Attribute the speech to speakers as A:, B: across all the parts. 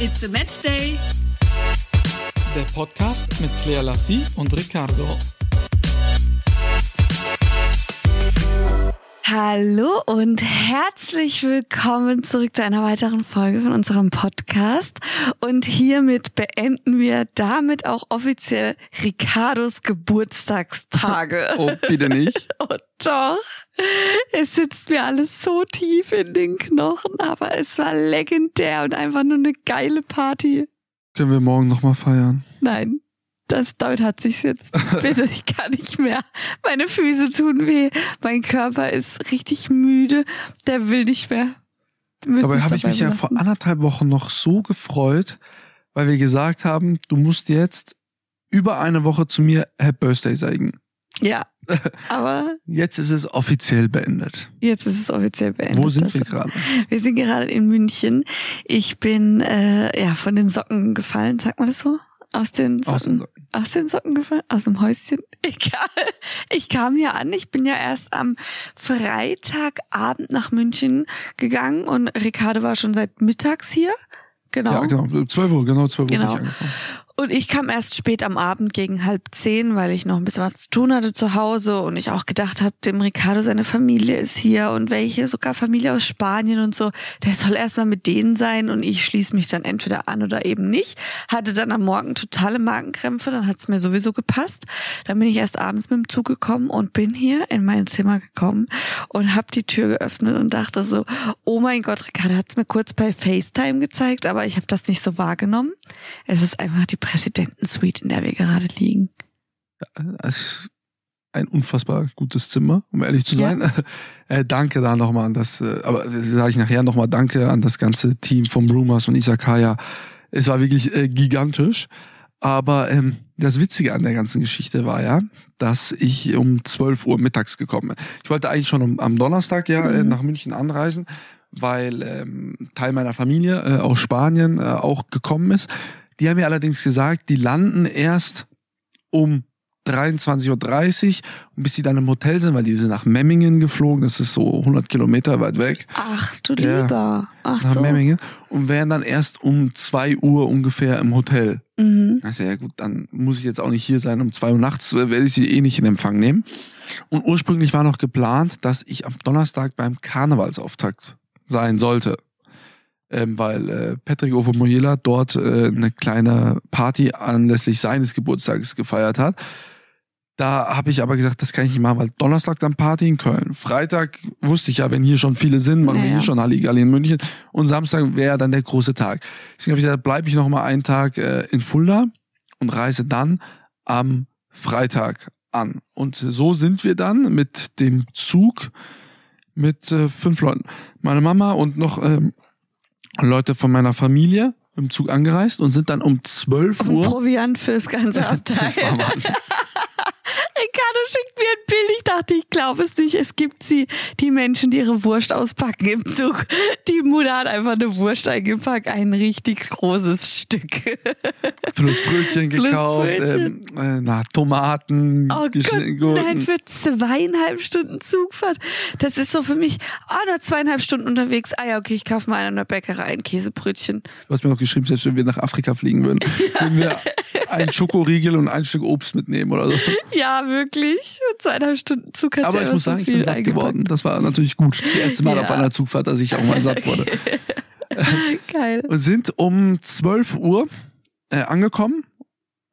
A: It's a Match Day.
B: Der Podcast mit Claire Lassie und Ricardo.
C: Hallo und herzlich willkommen zurück zu einer weiteren Folge von unserem Podcast. Und hiermit beenden wir damit auch offiziell Ricardos Geburtstagstage.
B: Oh, bitte nicht.
C: oh doch. Es sitzt mir alles so tief in den Knochen, aber es war legendär und einfach nur eine geile Party.
B: Können wir morgen nochmal feiern?
C: Nein das, damit hat sich's jetzt. Bitte, ich kann nicht mehr. Meine Füße tun weh. Mein Körper ist richtig müde. Der will nicht mehr.
B: Aber habe ich mich ja vor anderthalb Wochen noch so gefreut, weil wir gesagt haben, du musst jetzt über eine Woche zu mir Happy Birthday sagen.
C: Ja. Aber
B: jetzt ist es offiziell beendet.
C: Jetzt ist es offiziell beendet.
B: Wo sind wir gerade?
C: Wir sind gerade in München. Ich bin äh, ja von den Socken gefallen, sagt man das so? Aus den Socken. Aus den Socken aus den Socken gefallen? Aus dem Häuschen? Egal. Ich kam hier an. Ich bin ja erst am Freitagabend nach München gegangen und Ricardo war schon seit mittags hier. Genau.
B: Ja, genau. 12 Uhr, genau, 12 Uhr genau. bin ich angefangen.
C: Und ich kam erst spät am Abend gegen halb zehn, weil ich noch ein bisschen was zu tun hatte zu Hause und ich auch gedacht habe, dem Ricardo seine Familie ist hier und welche sogar Familie aus Spanien und so, der soll erstmal mit denen sein und ich schließe mich dann entweder an oder eben nicht. Hatte dann am Morgen totale Magenkrämpfe, dann hat es mir sowieso gepasst. Dann bin ich erst abends mit dem Zug gekommen und bin hier in mein Zimmer gekommen und habe die Tür geöffnet und dachte so, oh mein Gott, Ricardo hat es mir kurz bei FaceTime gezeigt, aber ich habe das nicht so wahrgenommen. Es ist einfach die Präsidentensuite, in der wir gerade liegen.
B: ein unfassbar gutes Zimmer, um ehrlich zu sein. Ja. Äh, danke da nochmal an das, äh, aber sage ich nachher nochmal Danke an das ganze Team vom Rumors und Isakaya. Es war wirklich äh, gigantisch. Aber ähm, das Witzige an der ganzen Geschichte war ja, dass ich um 12 Uhr mittags gekommen bin. Ich wollte eigentlich schon um, am Donnerstag ja äh, mhm. nach München anreisen, weil ähm, Teil meiner Familie äh, aus Spanien äh, auch gekommen ist. Die haben mir allerdings gesagt, die landen erst um 23.30 Uhr und bis sie dann im Hotel sind, weil die sind nach Memmingen geflogen, das ist so 100 Kilometer weit weg.
C: Ach du ja, lieber. Ach
B: nach so. Memmingen und wären dann erst um 2 Uhr ungefähr im Hotel. Mhm. Also ja gut, dann muss ich jetzt auch nicht hier sein. Um 2 Uhr nachts werde ich sie eh nicht in Empfang nehmen. Und ursprünglich war noch geplant, dass ich am Donnerstag beim Karnevalsauftakt sein sollte ähm, weil äh, Patrick Ovomoyela dort äh, eine kleine Party anlässlich seines Geburtstages gefeiert hat. Da habe ich aber gesagt, das kann ich nicht machen, weil Donnerstag dann Party in Köln. Freitag wusste ich ja, wenn hier schon viele sind, machen ja, wir hier ja. schon Halligalli in München. Und Samstag wäre dann der große Tag. Deswegen habe ich gesagt, bleibe ich noch mal einen Tag äh, in Fulda und reise dann am Freitag an. Und so sind wir dann mit dem Zug mit äh, fünf Leuten. Meine Mama und noch ähm, Leute von meiner Familie im Zug angereist und sind dann um 12 Uhr.
C: Proviant fürs ganze Abteil. Ricardo schickt mir ein Bild. Ich dachte, ich glaube es nicht. Es gibt sie, die Menschen, die ihre Wurst auspacken im Zug. Die Mutter hat einfach eine Wurst eingepackt. Ein richtig großes Stück.
B: Plus Brötchen Plus gekauft, Brötchen. Ähm, äh, na, Tomaten.
C: Oh Gott, nein, für zweieinhalb Stunden Zugfahrt. Das ist so für mich, oh, nur zweieinhalb Stunden unterwegs. Ah ja, okay, ich kaufe mal an der Bäckerei ein Käsebrötchen.
B: Du hast mir noch geschrieben, selbst wenn wir nach Afrika fliegen würden, ja. würden wir einen Schokoriegel und ein Stück Obst mitnehmen oder so.
C: Ja, wirklich. Zweieinhalb Stunden Zug hat
B: Aber ich muss sagen, so ich bin satt geworden. Das war natürlich gut. Das erste Mal ja. auf einer Zugfahrt, dass ich auch mal satt wurde.
C: Geil.
B: Und sind um 12 Uhr äh, angekommen.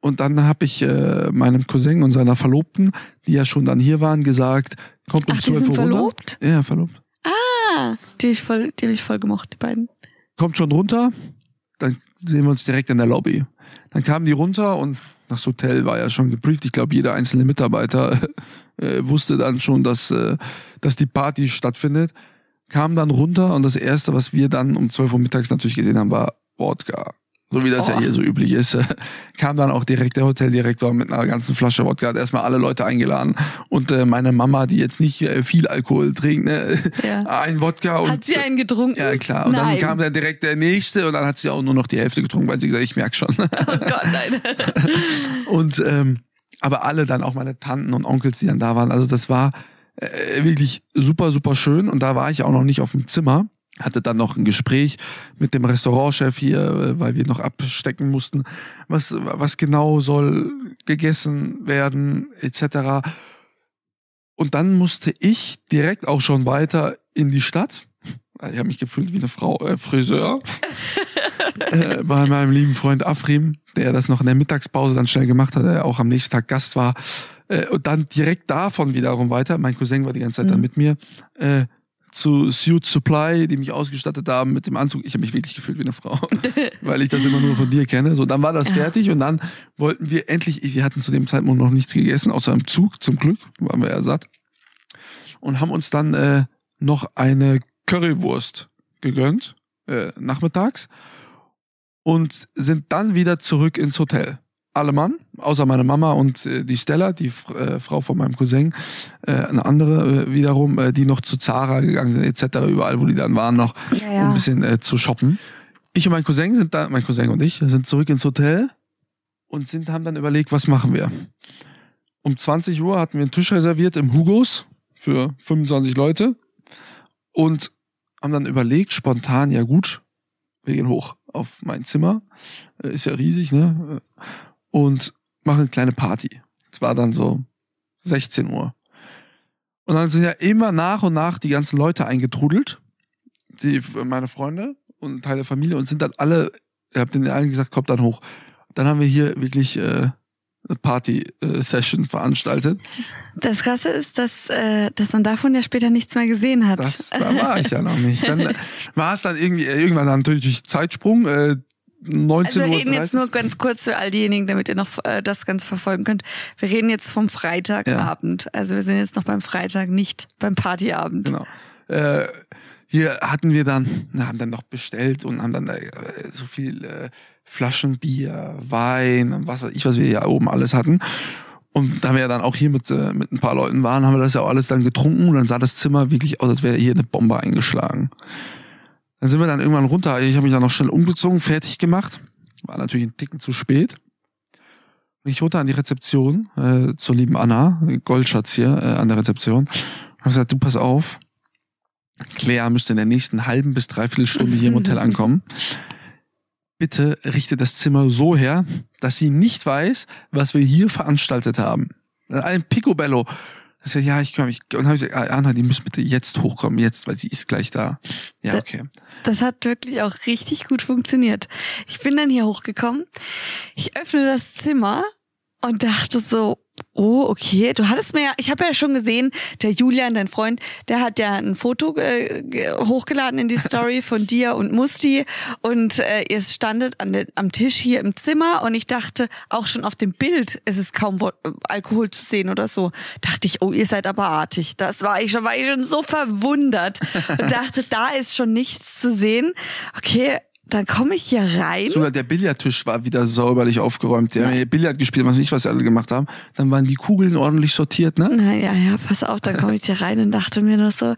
B: Und dann habe ich äh, meinem Cousin und seiner Verlobten, die ja schon dann hier waren, gesagt, kommt um Ach, 12 Uhr runter.
C: verlobt?
B: Ja, verlobt.
C: Ah, die habe ich, voll, die hab ich voll gemocht, die beiden.
B: Kommt schon runter, dann sehen wir uns direkt in der Lobby. Dann kamen die runter und das Hotel war ja schon gebrieft. Ich glaube, jeder einzelne Mitarbeiter äh, wusste dann schon, dass, äh, dass die Party stattfindet. Kam dann runter und das Erste, was wir dann um 12 Uhr mittags natürlich gesehen haben, war Wodka so wie das oh. ja hier so üblich ist, kam dann auch direkt der Hoteldirektor mit einer ganzen Flasche Wodka, hat erstmal alle Leute eingeladen und äh, meine Mama, die jetzt nicht äh, viel Alkohol trinkt, ne, ja. ein Wodka und
C: hat sie einen getrunken?
B: Ja klar. Und nein. dann kam dann direkt der nächste und dann hat sie auch nur noch die Hälfte getrunken, weil sie gesagt, ich merk schon. Oh
C: Gott, nein.
B: und ähm, aber alle dann auch meine Tanten und Onkels, die dann da waren, also das war äh, wirklich super super schön und da war ich auch noch nicht auf dem Zimmer hatte dann noch ein Gespräch mit dem Restaurantchef hier, äh, weil wir noch abstecken mussten, was, was genau soll gegessen werden, etc. Und dann musste ich direkt auch schon weiter in die Stadt. Ich habe mich gefühlt wie eine Frau, äh, Friseur. äh, bei meinem lieben Freund Afrim, der das noch in der Mittagspause dann schnell gemacht hat, der auch am nächsten Tag Gast war. Äh, und dann direkt davon wiederum weiter. Mein Cousin war die ganze Zeit mhm. da mit mir. Äh, zu Suit Supply, die mich ausgestattet haben mit dem Anzug. Ich habe mich wirklich gefühlt wie eine Frau, weil ich das immer nur von dir kenne. So, dann war das fertig und dann wollten wir endlich, wir hatten zu dem Zeitpunkt noch nichts gegessen, außer im Zug, zum Glück, waren wir ja satt. Und haben uns dann äh, noch eine Currywurst gegönnt, äh, nachmittags. Und sind dann wieder zurück ins Hotel alle Mann, außer meine Mama und äh, die Stella, die äh, Frau von meinem Cousin, äh, eine andere äh, wiederum, äh, die noch zu Zara gegangen sind, etc., überall, wo die dann waren, noch ja, ja. um ein bisschen äh, zu shoppen. Ich und mein Cousin sind da, mein Cousin und ich sind zurück ins Hotel und sind, haben dann überlegt, was machen wir. Um 20 Uhr hatten wir einen Tisch reserviert im Hugos für 25 Leute und haben dann überlegt, spontan, ja gut, wir gehen hoch auf mein Zimmer, äh, ist ja riesig, ne? und machen eine kleine Party. Es war dann so 16 Uhr. Und dann sind ja immer nach und nach die ganzen Leute eingetrudelt, die, meine Freunde und Teil der Familie und sind dann alle, ihr habt den allen gesagt, kommt dann hoch. Dann haben wir hier wirklich äh, eine Party-Session veranstaltet.
C: Das Krasse ist, dass, äh, dass man davon ja später nichts mehr gesehen hat.
B: Das, da war ich ja noch nicht. Dann war es dann irgendwie, irgendwann natürlich Zeitsprung, äh, 19
C: also wir reden jetzt nur ganz kurz für all diejenigen, damit ihr noch äh, das Ganze verfolgen könnt. Wir reden jetzt vom Freitagabend. Ja. Also wir sind jetzt noch beim Freitag, nicht beim Partyabend.
B: Genau. Äh, hier hatten wir dann, haben dann noch bestellt und haben dann äh, so viel äh, Flaschen Bier, Wein und was weiß ich, was wir hier oben alles hatten. Und da wir ja dann auch hier mit, mit ein paar Leuten waren, haben wir das ja auch alles dann getrunken und dann sah das Zimmer wirklich aus, als wäre hier eine Bombe eingeschlagen. Dann sind wir dann irgendwann runter. Ich habe mich dann noch schnell umgezogen, fertig gemacht. War natürlich ein Ticken zu spät. Und ich runter an die Rezeption äh, zur lieben Anna, Goldschatz hier äh, an der Rezeption. Und habe gesagt, du pass auf. Claire müsste in der nächsten halben bis dreiviertel Stunde hier im Hotel ankommen. Bitte richte das Zimmer so her, dass sie nicht weiß, was wir hier veranstaltet haben. Ein Picobello ich sag, ja, ich komme. Ich, und habe ich gesagt, Anna, die müssen bitte jetzt hochkommen, jetzt, weil sie ist gleich da. Ja, okay.
C: Das, das hat wirklich auch richtig gut funktioniert. Ich bin dann hier hochgekommen. Ich öffne das Zimmer und dachte so, Oh, okay. Du hattest mir ja, ich habe ja schon gesehen, der Julian, dein Freund, der hat ja ein Foto äh, hochgeladen in die Story von dir und Musti und äh, ihr standet an de, am Tisch hier im Zimmer und ich dachte auch schon auf dem Bild, es ist kaum Alkohol zu sehen oder so. Dachte ich, oh, ihr seid aber artig. Das war ich schon, war ich schon so verwundert und dachte, da ist schon nichts zu sehen. Okay, dann komme ich hier rein.
B: Sogar der Billardtisch war wieder sauberlich aufgeräumt. Die haben hier Billard gespielt, was nicht, was sie alle gemacht haben. Dann waren die Kugeln ordentlich sortiert, ne?
C: Naja, ja, pass auf, dann komme ich hier rein und dachte mir nur so,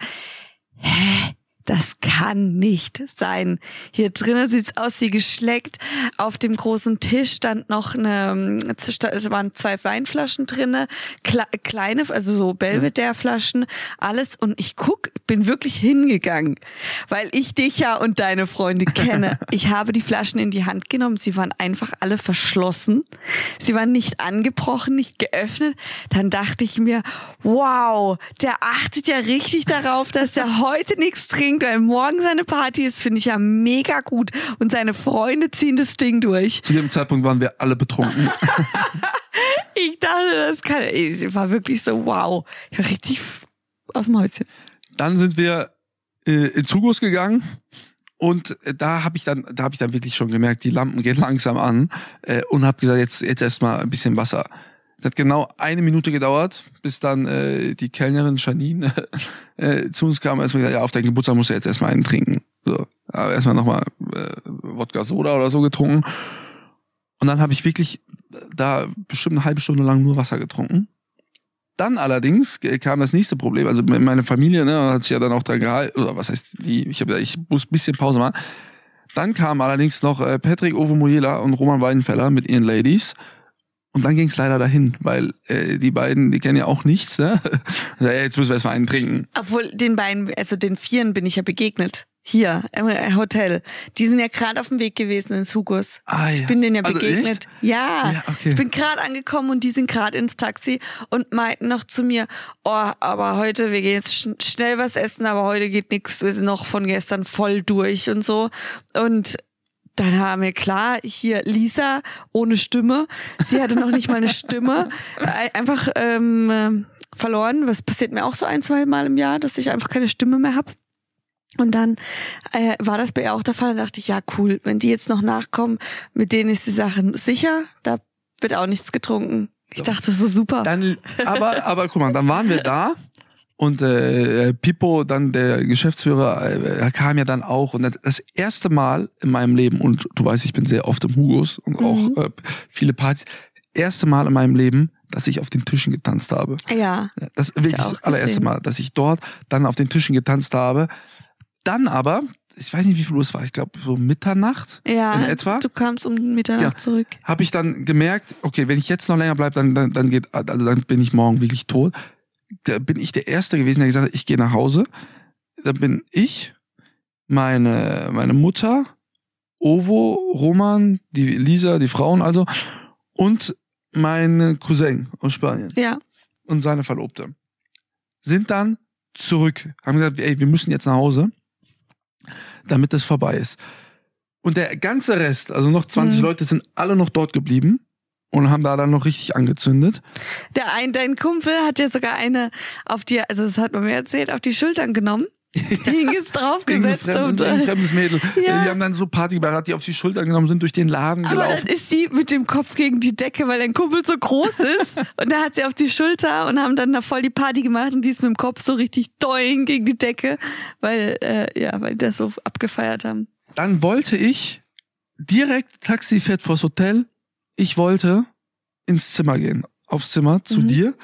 C: hä? Das kann nicht sein. Hier drinnen sieht's aus wie geschleckt. Auf dem großen Tisch stand noch eine, es waren zwei Weinflaschen drinne, kleine, also so Belvedere-Flaschen, alles. Und ich guck, bin wirklich hingegangen, weil ich dich ja und deine Freunde kenne. Ich habe die Flaschen in die Hand genommen. Sie waren einfach alle verschlossen. Sie waren nicht angebrochen, nicht geöffnet. Dann dachte ich mir, wow, der achtet ja richtig darauf, dass der heute nichts trinkt weil morgen seine Party ist, finde ich ja mega gut. Und seine Freunde ziehen das Ding durch.
B: Zu dem Zeitpunkt waren wir alle betrunken.
C: ich dachte, das kann. Ich war wirklich so, wow. Ich war richtig aus dem Häuschen.
B: Dann sind wir äh, in Zugos gegangen. Und da habe ich dann, da habe ich dann wirklich schon gemerkt, die Lampen gehen langsam an äh, und habe gesagt, jetzt jetzt erstmal ein bisschen Wasser. Es hat genau eine Minute gedauert, bis dann äh, die Kellnerin Janine äh, zu uns kam und erstmal gesagt, ja, auf deinen Geburtstag musst du jetzt erstmal einen trinken. So, aber erstmal nochmal äh, Wodka Soda oder so getrunken. Und dann habe ich wirklich da bestimmt eine halbe Stunde lang nur Wasser getrunken. Dann allerdings kam das nächste Problem. Also meine Familie ne, hat sich ja dann auch dran gehalten, oder was heißt die, ich, hab, ich muss ein bisschen Pause machen. Dann kamen allerdings noch äh, Patrick Ovomoyela und Roman Weidenfeller mit ihren Ladies und dann ging es leider dahin, weil äh, die beiden, die kennen ja auch nichts. Ne? ja, jetzt müssen wir erstmal einen trinken.
C: Obwohl den beiden, also den Vieren bin ich ja begegnet. hier im Hotel. Die sind ja gerade auf dem Weg gewesen ins Hugos.
B: Ah, ja.
C: Ich bin denen ja
B: Also
C: begegnet.
B: echt?
C: ja,
B: Ja, okay.
C: ich bin gerade angekommen und die sind gerade ins Taxi und meinten noch zu mir, oh, aber heute, wir gehen jetzt schn schnell was essen, aber heute geht nichts. Wir sind noch von gestern voll durch und so. Und dann war mir klar, hier Lisa ohne Stimme. Sie hatte noch nicht mal eine Stimme. Ein- Einfach ähm, verloren. Was passiert mir auch so ein, zwei Mal im Jahr, dass ich einfach keine Stimme mehr habe. Und dann äh, war das bei ihr auch der Fall. Da dachte ich, ja cool, wenn die jetzt noch nachkommen, mit denen ist die Sache sicher. Da wird auch nichts getrunken. Ich dachte, so super.
B: Dann, aber, aber guck mal, dann waren wir da und äh, Pippo, dann der Geschäftsführer, äh, er kam ja dann auch und das erste Mal in meinem Leben und du weißt, ich bin sehr oft im Hugos und auch
C: Mhm.
B: äh, viele Partys, erste Mal in meinem Leben, dass ich auf den Tischen getanzt habe.
C: ja.
B: Das ist wirklich
C: auch
B: das allererste. Mal, dass ich dort dann auf den Tischen getanzt habe. Dann aber, ich weiß nicht, wie viel Uhr es war, ich glaube so Mitternacht
C: Ja.
B: in etwa,
C: Du kamst um Mitternacht
B: Ja.
C: zurück.
B: habe ich dann gemerkt, okay, wenn ich jetzt noch länger bleibe, dann, dann, dann geht, also dann bin ich morgen wirklich tot. Da bin ich der Erste gewesen, der gesagt hat, ich gehe nach Hause. Da bin ich, meine, meine Mutter, Ovo, Roman, die Lisa, die Frauen also, und mein Cousin aus Spanien
C: Ja.
B: und seine Verlobte sind dann zurück, haben gesagt, ey, wir müssen jetzt nach Hause, damit das vorbei ist. Und der ganze Rest, also noch 20
C: Mhm.
B: Leute, sind alle noch dort geblieben und haben da dann noch richtig angezündet.
C: Der ein, dein Kumpel hat ja sogar eine auf die, also das hat man mir erzählt, auf die Schultern genommen. Die ist draufgesetzt
B: fremdes,
C: und
B: ein
C: äh,
B: fremdes Mädel.
C: Ja.
B: Die haben dann so Partybeirat, hat die auf die Schultern genommen, sind durch den Laden
C: aber dann
B: gelaufen.
C: ist sie mit dem Kopf gegen die Decke, weil dein Kumpel so groß ist. und da hat sie auf die Schulter und haben dann da voll die Party gemacht und die ist mit dem Kopf so richtig doing gegen die Decke, weil, äh, ja, weil die das so abgefeiert haben.
B: Dann wollte ich direkt Taxi fährt vors Hotel. Ich wollte ins Zimmer gehen, aufs Zimmer zu
C: Mhm.
B: dir.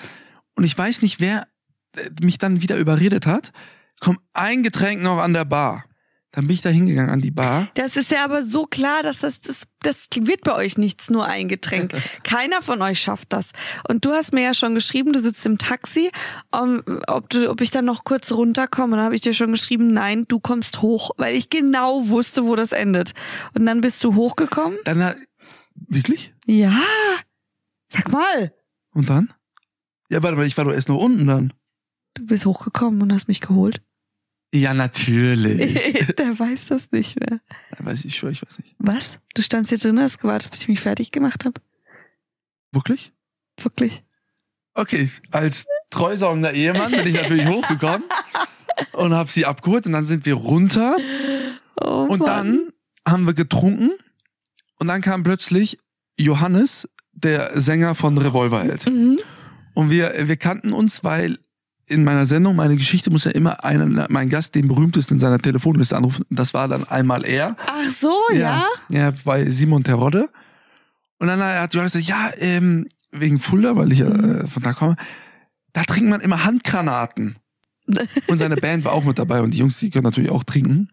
B: Und ich weiß nicht, wer äh, mich dann wieder überredet hat. Komm, ein Getränk noch an der Bar. Dann bin ich da hingegangen an die Bar.
C: Das ist ja aber so klar, dass das, das, das wird bei euch nichts, nur ein Getränk. Keiner von euch schafft das. Und du hast mir ja schon geschrieben, du sitzt im Taxi, um, ob, du, ob ich dann noch kurz runterkomme. Und dann habe ich dir schon geschrieben, nein, du kommst hoch, weil ich genau wusste, wo das endet. Und dann bist du hochgekommen.
B: Dann hat, wirklich?
C: Ja, sag mal,
B: Und dann? Ja, warte mal, ich war doch erst noch unten dann.
C: du bist hochgekommen und hast mich geholt.
B: Ja, natürlich.
C: Der weiß das nicht mehr.
B: Ja, weiß ich, schwör, ich weiß nicht.
C: Was? Du standst hier drin, hast gewartet, bis ich mich fertig gemacht habe?
B: Wirklich?
C: Wirklich?
B: Okay, als treusorgender Ehemann bin ich natürlich hochgekommen und habe sie abgeholt und dann sind wir runter
C: Oh,
B: und
C: Mann.
B: dann haben wir getrunken und dann kam plötzlich Johannes, der Sänger von Revolverheld.
C: Mhm.
B: Und wir, wir kannten uns, weil in meiner Sendung, meine Geschichte muss ja immer einer, mein Gast, den berühmtesten in seiner Telefonliste anrufen. Das war dann einmal er.
C: Ach so, ja?
B: Ja, bei Simon Terodde. Und dann hat Johannes gesagt, ja, ähm, wegen Fulda, weil ich ja äh, von da komme, da trinkt man immer Handgranaten. Und seine Band war auch mit dabei und die Jungs, die können natürlich auch trinken.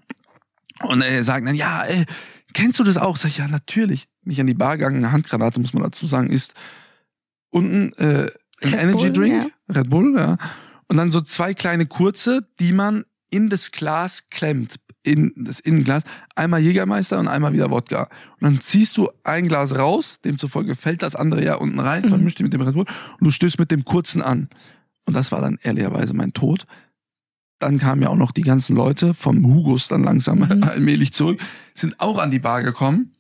B: Und er sagt dann, ja, äh, kennst du das auch? Sag ich, ja, natürlich. Mich an die Bar gegangen, eine Handgranate, muss man dazu sagen, ist unten äh, ein
C: Red
B: Energy
C: Bull,
B: Drink, Red Bull, ja. Und dann so zwei kleine kurze, die man in das Glas klemmt, in das Innenglas. Einmal Jägermeister und einmal wieder Wodka. Und dann ziehst du ein Glas raus, demzufolge fällt das andere ja unten rein,
C: Mhm.
B: vermischt die mit dem Red Bull und du stößt mit dem kurzen an. Und das war dann ehrlicherweise mein Tod. Dann kamen ja auch noch die ganzen Leute vom Hugos dann langsam
C: Mhm.
B: allmählich zurück, sind auch an die Bar gekommen.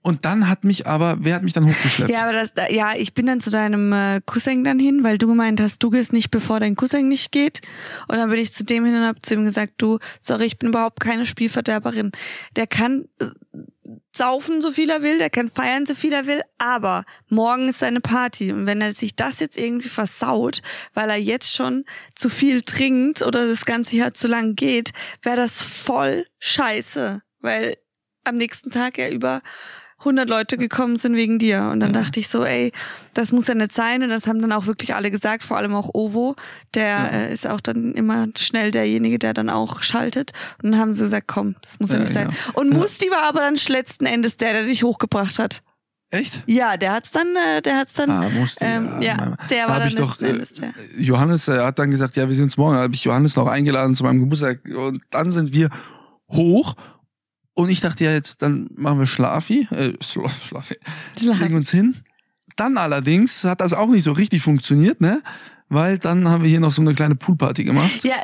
B: Und dann hat mich aber, wer hat mich dann hochgeschleppt?
C: Ja, aber das, da- ja, ich bin dann zu deinem äh, Cousin dann hin, weil du gemeint hast, du gehst nicht, bevor dein Cousin nicht geht. Und dann bin ich zu dem hin und habe zu ihm gesagt, du, sorry, ich bin überhaupt keine Spielverderberin. Der kann äh, saufen, so viel er will, der kann feiern, so viel er will, aber morgen ist seine Party. Und wenn er sich das jetzt irgendwie versaut, weil er jetzt schon zu viel trinkt oder das ganze Jahr zu lang geht, wäre das voll scheiße, weil am nächsten Tag er über 100 Leute gekommen sind wegen dir. Und dann
B: Ja.
C: dachte ich so, ey, das muss ja nicht sein. Und das haben dann auch wirklich alle gesagt, vor allem auch Ovo. Der
B: Ja.
C: äh, ist auch dann immer schnell derjenige, der dann auch schaltet. Und dann haben sie gesagt, komm, das muss ja,
B: Ja,
C: nicht sein. Und. Musti war aber dann letzten Endes der, der dich hochgebracht hat.
B: Echt?
C: Ja, der hat's dann, äh, der hat's dann.
B: Ah, musste,
C: ähm,
B: ja,
C: ja, der war
B: hab
C: dann
B: ich doch, äh,
C: Endes.
B: Johannes äh, hat dann gesagt, ja, wir sind's morgen. Da habe ich Johannes noch eingeladen zu meinem Geburtstag und dann sind wir hoch und ich dachte ja jetzt, dann machen wir Schlafi, äh, Schla- Schlafi,
C: Schlaf.
B: legen uns hin. Dann allerdings hat das auch nicht so richtig funktioniert, ne? Weil dann haben wir hier noch so eine kleine Poolparty gemacht.
C: Ja,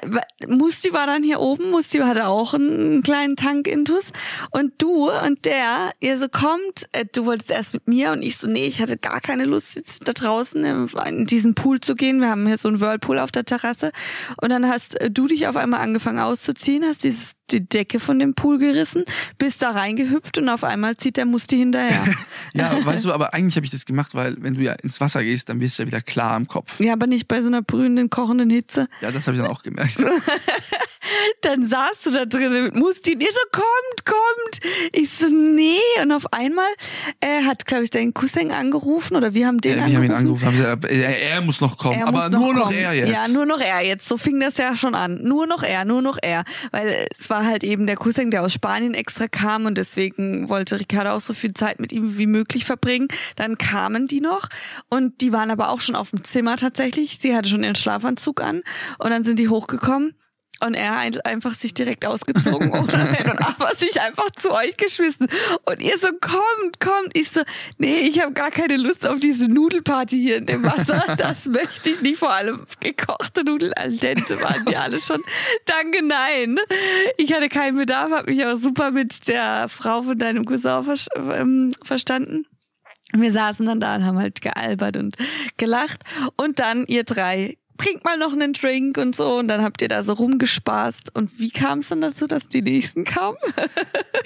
C: Musti war dann hier oben. Musti hatte auch einen kleinen Tank-Intus. Und du und der, ihr so kommt, äh, du wolltest erst mit mir und ich so, nee, ich hatte gar keine Lust, jetzt da draußen in diesen Pool zu gehen. Wir haben hier so einen Whirlpool auf der Terrasse. Und dann hast äh, du dich auf einmal angefangen auszuziehen, hast dieses, die Decke von dem Pool gerissen, bist da reingehüpft und auf einmal zieht der Musti hinterher.
B: Ja, weißt du, aber eigentlich habe ich das gemacht, weil wenn du ja ins Wasser gehst, dann wirst du ja wieder klar im Kopf.
C: ja, aber nicht bei so einer brühenden, kochenden Hitze.
B: Ja, das habe ich dann auch gemerkt.
C: Dann saßt du da drinnen mit Musti und ihr so, kommt, kommt. Ich so, nee. Und auf einmal äh, hat, glaube ich, dein Cousin angerufen oder wir haben den
B: Ja, wir haben ihn
C: angerufen.
B: angerufen, haben gesagt, er, er muss noch kommen,
C: Er
B: aber
C: noch
B: nur noch
C: kommen.
B: er jetzt.
C: Ja, nur noch er jetzt. So fing das ja schon an. Nur noch er, nur noch er. Weil es war halt eben der Cousin, der aus Spanien extra kam und deswegen wollte Ricardo auch so viel Zeit mit ihm wie möglich verbringen. Dann kamen die noch und die waren aber auch schon auf dem Zimmer tatsächlich. Sie hatte schon ihren Schlafanzug an und dann sind die hochgekommen. Und er ein- einfach sich direkt ausgezogen oder und aber sich einfach zu euch geschmissen. Und ihr so, kommt, kommt. Ich so, nee, ich habe gar keine Lust auf diese Nudelparty hier in dem Wasser. Das möchte ich nicht. Vor allem gekochte Nudeln al dente waren die alle schon. Danke, nein. Ich hatte keinen Bedarf, habe mich aber super mit der Frau von deinem Cousin ver ähm, verstanden. Wir saßen dann da und haben halt gealbert und gelacht. Und dann ihr drei, bringt mal noch einen Drink und so. Und dann habt ihr da so rumgespaßt. Und wie kam es dann dazu, dass die nächsten kamen?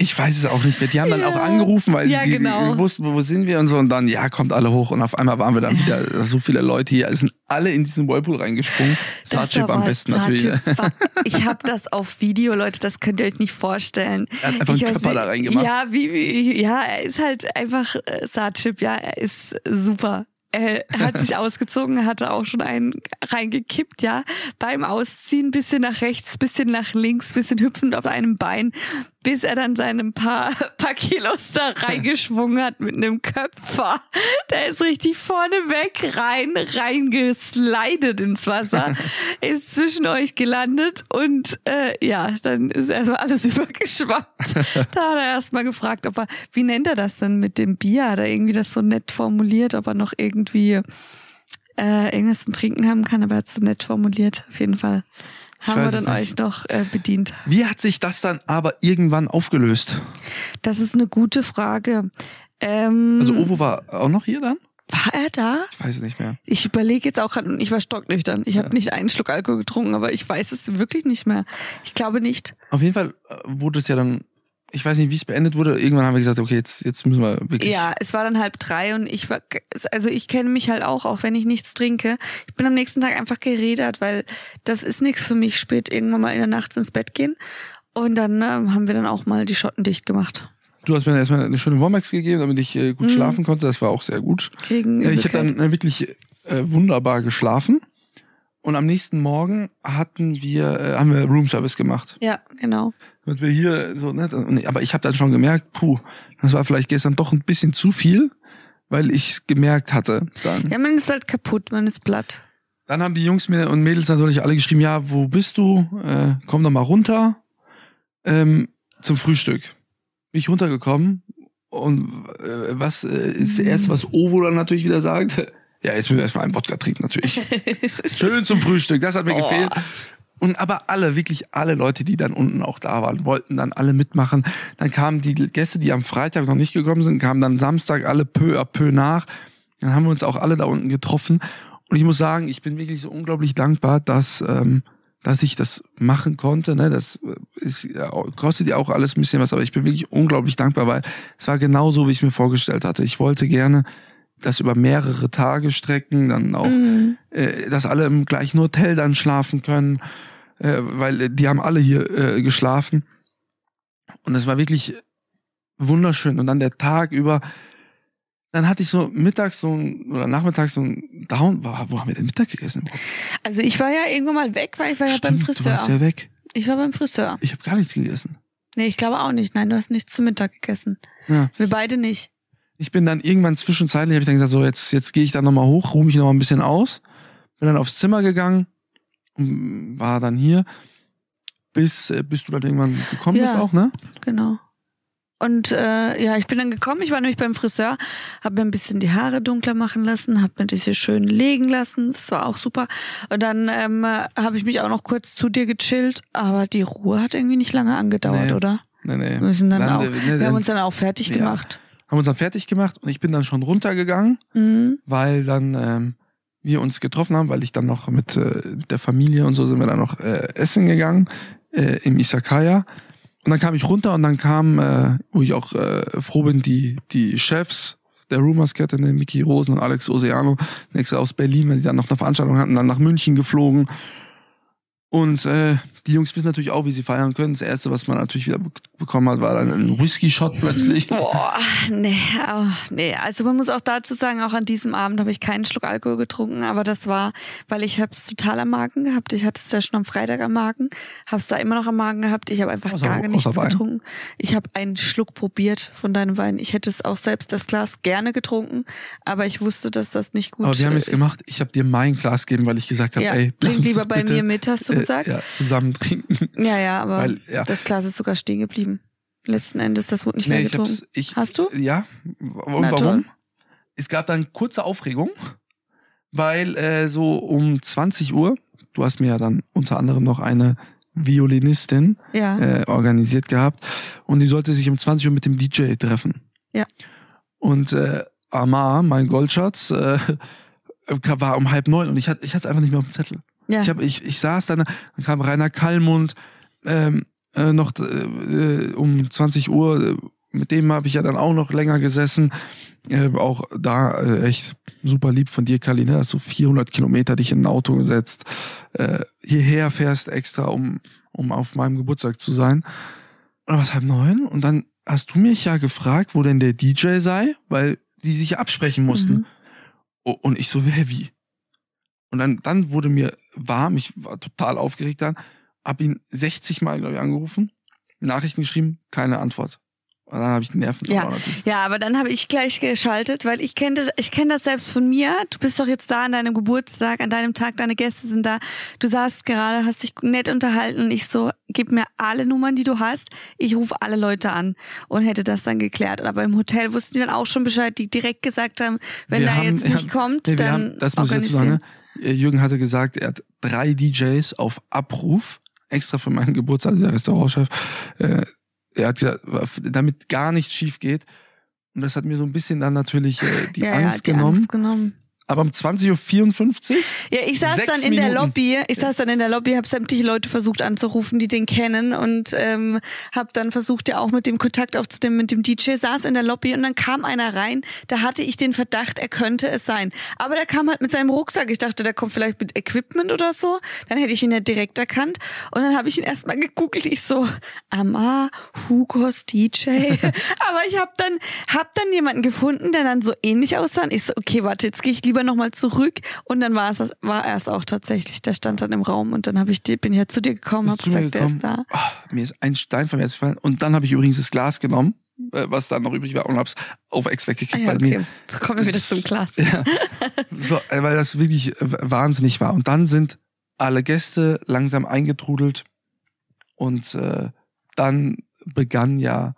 B: Ich weiß es auch nicht mehr. Die haben dann
C: Ja.
B: auch angerufen, weil
C: Ja,
B: die,
C: genau.
B: die wussten, wo sind wir und so. Und dann, ja, kommt alle hoch. Und auf einmal waren wir dann wieder so viele Leute hier. Es sind alle in diesen Whirlpool reingesprungen. Sarchip am besten natürlich.
C: Sarchip war- Ich habe das auf Video, Leute, das könnt ihr euch nicht vorstellen.
B: Er hat einfach
C: ich
B: einen Körper da reingemacht.
C: Ja, wie, wie, ja, er ist halt einfach äh, Sarchip, ja, er ist super. Er hat sich ausgezogen, hatte auch schon einen reingekippt, ja. Beim Ausziehen bisschen nach rechts, bisschen nach links, bisschen hüpfend auf einem Bein, bis er dann seine paar, paar Kilos da reingeschwungen hat mit einem Köpfer. Der ist richtig vorne weg rein, reingeslidet ins Wasser, ist zwischen euch gelandet und äh, ja, dann ist erstmal alles übergeschwappt. Da hat er erstmal gefragt, ob er, wie nennt er das denn mit dem Bier? Hat er irgendwie das so nett formuliert, ob er noch irgendwie äh, irgendwas zum Trinken haben kann, aber er hat es so nett formuliert. Auf jeden Fall haben wir dann euch noch äh, bedient.
B: Wie hat sich das dann aber irgendwann aufgelöst?
C: Das ist eine gute Frage. Ähm,
B: Also Ovo war auch noch hier dann?
C: war er da?
B: Ich weiß es nicht mehr.
C: Ich überlege jetzt auch gerade, und ich war stocknüchtern. Ich habe nicht einen Schluck Alkohol getrunken, aber ich weiß es wirklich nicht mehr. Ich glaube nicht.
B: Auf jeden Fall äh, wurde es ja dann, ich weiß nicht, wie es beendet wurde. Irgendwann haben wir gesagt, okay, jetzt, jetzt müssen wir wirklich.
C: Ja, es war dann halb drei und ich war, also ich kenne mich halt auch, auch wenn ich nichts trinke. Ich bin am nächsten Tag einfach geredert, weil das ist nichts für mich, spät irgendwann mal in der Nacht ins Bett gehen. Und dann ähm, haben wir dann auch mal die Schotten dicht gemacht.
B: Du hast mir dann erstmal eine schöne Womax gegeben, damit ich äh, gut
C: Mhm.
B: schlafen konnte. Das war auch sehr gut.
C: Gegen
B: ich habe dann äh, wirklich äh, wunderbar geschlafen. Und am nächsten Morgen hatten wir, äh, haben wir Roomservice gemacht.
C: Ja, genau.
B: Und wir hier so, ne, aber ich habe dann schon gemerkt, puh, das war vielleicht gestern doch ein bisschen zu viel, weil ich gemerkt hatte. Dann,
C: Ja, man ist halt kaputt, man ist platt.
B: dann haben die Jungs mir und Mädels natürlich alle geschrieben, ja, wo bist du? Äh, komm doch mal runter ähm, zum Frühstück. Bin ich runtergekommen und äh, was äh, ist das erste, was Ovo dann natürlich wieder sagt? Ja, jetzt müssen wir erstmal einen Wodka trinken, natürlich. Schön zum Frühstück, das hat mir
C: Oh.
B: gefehlt. Und aber alle, wirklich alle Leute, die dann unten auch da waren, wollten dann alle mitmachen. Dann kamen die Gäste, die am Freitag noch nicht gekommen sind, kamen dann Samstag alle peu à peu nach. Dann haben wir uns auch alle da unten getroffen. Und ich muss sagen, ich bin wirklich so unglaublich dankbar, dass, ähm, dass ich das machen konnte. Ne? Das äh, ist, kostet ja auch alles ein bisschen was, aber ich bin wirklich unglaublich dankbar, weil es war genau so, wie ich es mir vorgestellt hatte. Ich wollte gerne das über mehrere Tage strecken, dann auch,
C: Mhm.
B: äh, dass alle im gleichen Hotel dann schlafen können, äh, weil äh, die haben alle hier äh, geschlafen. Und es war wirklich wunderschön. Und dann der Tag über, dann hatte ich so mittags so ein, oder nachmittags so ein Down. Wo, haben wir denn Mittag gegessen?
C: Also ich war ja irgendwann mal weg, weil ich war ja beim
B: Stimmt, Du
C: Friseur.
B: warst ja weg.
C: Ich war beim Friseur.
B: Ich habe gar nichts gegessen.
C: Nee, ich glaube auch nicht. Nein, du hast nichts zu Mittag gegessen.
B: Ja.
C: Wir beide nicht.
B: Ich bin dann irgendwann zwischenzeitlich, habe ich dann gesagt, so jetzt, jetzt gehe ich dann nochmal hoch, ruhe mich nochmal ein bisschen aus. Bin dann aufs Zimmer gegangen, und war dann hier, bis, äh, bis du dann irgendwann gekommen
C: Ja.
B: bist auch, ne?
C: Genau. Und äh, ja, ich bin dann gekommen, ich war nämlich beim Friseur, habe mir ein bisschen die Haare dunkler machen lassen, habe mir das hier schön legen lassen, das war auch super. Und dann ähm, habe ich mich auch noch kurz zu dir gechillt, aber die Ruhe hat irgendwie nicht lange angedauert,
B: Nee.
C: oder?
B: Nee, nee.
C: Wir, sind dann
B: Dann,
C: auch,
B: äh, ne,
C: wir haben uns dann auch fertig
B: Ja.
C: gemacht.
B: Haben uns dann fertig gemacht und ich bin dann schon runtergegangen,
C: Mhm.
B: weil dann ähm, wir uns getroffen haben, weil ich dann noch mit äh, der Familie und so sind wir dann noch äh, essen gegangen äh, im Isakaya. Und dann kam ich runter und dann kam, äh, wo ich auch äh, froh bin, die, die Chefs der Rumors-Kette, ne, Mickey Rosen und Alex Oceano, extra aus Berlin, weil die dann noch eine Veranstaltung hatten, dann nach München geflogen. Und äh, die Jungs wissen natürlich auch, wie sie feiern können. Das Erste, was man natürlich wieder be- bekommen hat, war dann ein Whisky-Shot plötzlich.
C: Boah, nee, oh, nee. Also man muss auch dazu sagen, auch an diesem Abend habe ich keinen Schluck Alkohol getrunken, aber das war, weil ich habe es total am Magen gehabt. Ich hatte es ja schon am Freitag am Magen, habe es da immer noch am Magen gehabt. Ich habe einfach
B: Außer-
C: gar nichts getrunken. Ich habe einen Schluck probiert von deinem Wein. Ich hätte es auch selbst das Glas gerne getrunken, aber ich wusste, dass das nicht gut
B: Aber wir haben
C: äh,
B: es
C: ist.
B: gemacht. Ich habe dir mein Glas gegeben, weil ich gesagt habe,
C: Ja,
B: ey,
C: trink lieber
B: das
C: bei
B: bitte,
C: mir mit, hast du
B: äh,
C: gesagt?
B: Ja, zusammen trinken.
C: Ja, ja, aber
B: Weil, ja.
C: das Glas ist sogar stehen geblieben. Letzten Endes, das wurde nicht
B: Nee,
C: leer getrunken.
B: ich,
C: Hast du?
B: Ja. Und
C: Na
B: warum?
C: toll.
B: Es gab dann kurze Aufregung, weil äh, so um 20 Uhr, du hast mir ja dann unter anderem noch eine Violinistin
C: Ja.
B: äh, organisiert gehabt und die sollte sich um 20 Uhr mit dem DJ treffen.
C: Ja.
B: Und äh, Amar, mein Goldschatz, äh, war um halb neun und ich hatte ich hatte einfach nicht mehr auf dem Zettel.
C: Ja.
B: Ich, hab, ich, ich saß dann, dann kam Rainer Kallmund ähm, äh, noch äh, äh, um 20 Uhr, äh, mit dem habe ich ja dann auch noch länger gesessen. Äh, auch da äh, echt super lieb von dir, Kali, ne? Hast du 400 Kilometer dich in ein Auto gesetzt, äh, hierher fährst extra, um, um auf meinem Geburtstag zu sein. Und dann war es halb neun und dann hast du mich ja gefragt, wo denn der DJ sei, weil die sich absprechen mussten.
C: Mhm.
B: Und ich so, hä, wie? Und dann, dann wurde mir warm, ich war total aufgeregt dann, hab ihn 60 Mal, glaube ich, angerufen, Nachrichten geschrieben, keine Antwort. Und dann habe ich Nerven
C: Ja. Ja, aber dann habe ich gleich geschaltet, weil ich kenne ich kenn das selbst von mir. Du bist doch jetzt da an deinem Geburtstag, an deinem Tag, deine Gäste sind da. Du saßt gerade, hast dich nett unterhalten und ich so, gib mir alle Nummern, die du hast. Ich rufe alle Leute an und hätte das dann geklärt. Aber im Hotel wussten die dann auch schon Bescheid, die direkt gesagt haben, wenn
B: Wir
C: da
B: haben-
C: jetzt nicht
B: ja,
C: kommt,
B: Nee,
C: dann
B: haben, das muss ich dazu sagen, Jürgen hatte gesagt, er hat drei DJs auf Abruf, extra für meinen Geburtstag, also der Restaurantchef. Äh, er hat gesagt, damit gar nichts schief geht. Und das hat mir so ein bisschen dann natürlich äh, die
C: ja,
B: Angst
C: ja, die
B: genommen.
C: Angst genommen.
B: Aber um 20.54 Uhr
C: Ja, ich saß dann in der
B: Minuten.
C: Lobby. Ich saß dann in der Lobby, habe sämtliche Leute versucht anzurufen, die den kennen und ähm, habe dann versucht, ja auch mit dem Kontakt aufzunehmen mit dem DJ. Saß in der Lobby und dann kam einer rein. Da hatte ich den Verdacht, er könnte es sein. Aber der kam halt mit seinem Rucksack. Ich dachte, der kommt vielleicht mit Equipment oder so. Dann hätte ich ihn ja direkt erkannt. Und dann habe ich ihn erstmal gegoogelt. Ich so, Amar, Hugos DJ. Aber ich habe dann hab dann jemanden gefunden, der dann so ähnlich aussah. Und ich so, okay, warte, jetzt gehe ich lieber nochmal zurück. Und dann war es war er es auch tatsächlich. Der stand dann im Raum und dann hab ich bin ich ja zu dir gekommen,
B: bist
C: hab
B: zu mir
C: gesagt, der ist da.
B: Ah, mir ist ein Stein vom Herzen gefallen. Und dann habe ich übrigens das Glas genommen, äh, was dann noch übrig war, und hab's auf Ex
C: Ah
B: weggekriegt,
C: ja, okay. So kommen wir wieder zum Glas.
B: Ja. So, äh, weil das wirklich äh, wahnsinnig war. Und dann sind alle Gäste langsam eingetrudelt und äh, dann begann ja